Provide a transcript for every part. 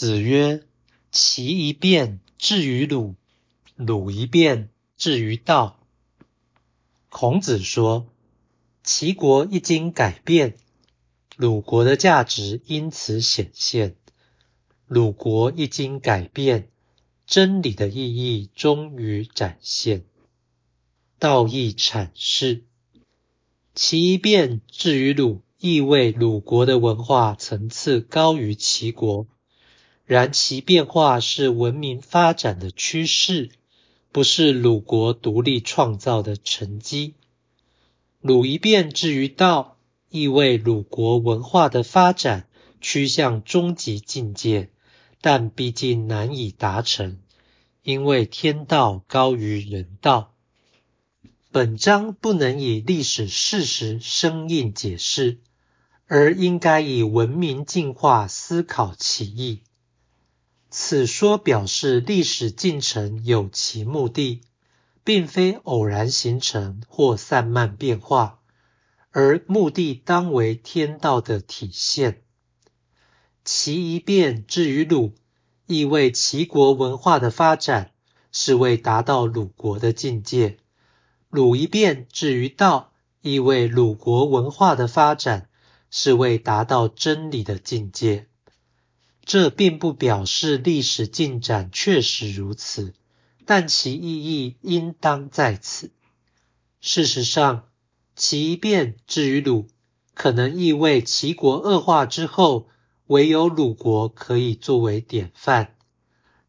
子曰：“齐一变至于鲁，鲁一变至于道。”孔子说：“齐国一经改变，鲁国的价值因此显现；鲁国一经改变，真理的意义终于展现。”道义阐释：“齐一变至于鲁，意味鲁国的文化层次高于齐国。”然其变化是文明发展的趋势，不是鲁国独立创造的成绩。鲁一变至于道，意味鲁国文化的发展趋向终极境界，但毕竟难以达成，因为天道高于人道。本章不能以历史事实生硬解释，而应该以文明进化思考其意。此说表示历史进程有其目的，并非偶然形成或散漫变化，而目的当为天道的体现。齐一变至于鲁，意味齐国文化的发展是为达到鲁国的境界；鲁一变至于道，意味鲁国文化的发展是为达到真理的境界。这并不表示历史进展确实如此，但其意义应当在此。事实上，齐变至于鲁，可能意味齐国恶化之后，唯有鲁国可以作为典范；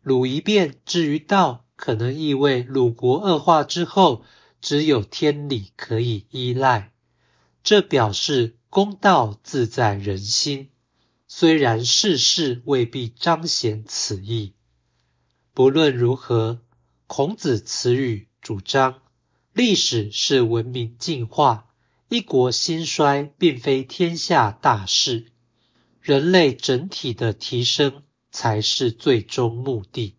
鲁一变至于道，可能意味鲁国恶化之后，只有天理可以依赖。这表示公道自在人心。虽然世事未必彰显此意，不论如何，孔子词语主张历史是文明进化，一国兴衰并非天下大事，人类整体的提升才是最终目的。